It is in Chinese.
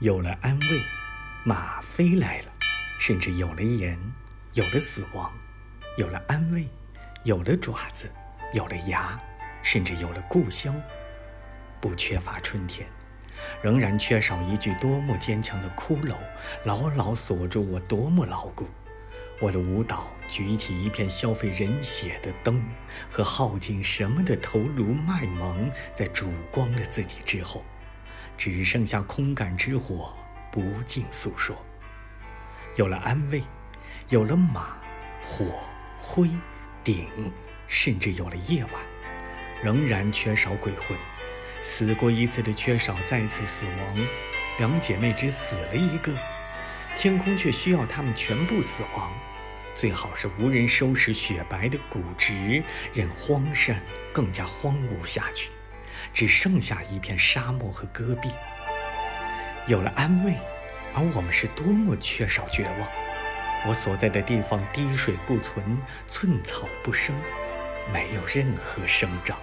有了安慰，马飞来了；甚至有了盐，有了死亡；有了安慰，有了爪子，有了牙，甚至有了故乡。不缺乏春天，仍然缺少一具多么坚强的骷髅，牢牢锁住我多么牢固。我的舞蹈举起一片消费人血的灯，和耗尽什么的头颅麦芒，在烛光了自己之后，只剩下空感之火，不尽诉说。有了安慰，有了马、火、灰、鼎，甚至有了夜晚，仍然缺少鬼魂。死过一次的缺少再次死亡，两姐妹只死了一个，天空却需要她们全部死亡。最好是无人收拾雪白的骨殖，任荒山更加荒芜下去，只剩下一片沙漠和戈壁。有了安慰，而我们是多么缺少绝望！我所在的地方滴水不存，寸草不生，没有任何生长。